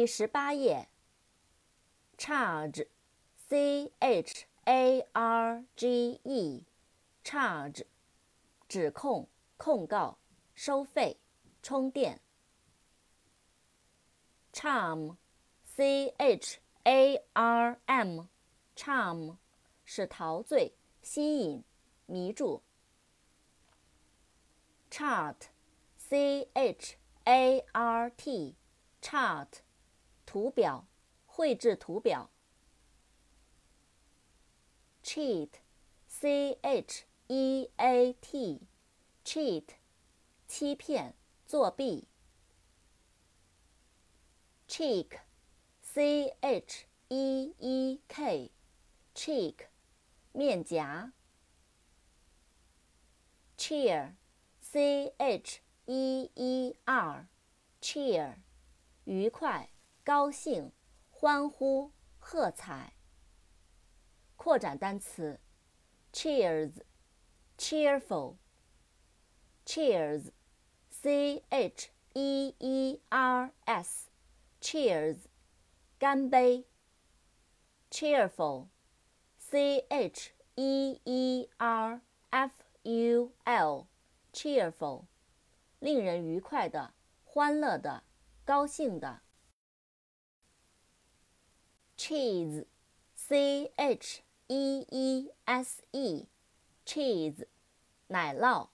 第十八页。charge，c h a r g e，charge，指控、控告、收费、充电。charm，c h a r m，charm，是陶醉、吸引、迷住。chart，c h a r t，chart，图表。绘制图表。cheat，c h e a t，cheat，欺骗、作弊。cheek，c h e e k，cheek，面颊。cheer，c h e e r，cheer，愉快、高兴。欢呼、喝彩。扩展单词：cheers，cheerful，cheers，c h e e r s，cheers，干杯。cheerful，c h e e r f u l，cheerful，令人愉快的、欢乐的、高兴的。Cheese, c h e e s e, cheese, 奶酪。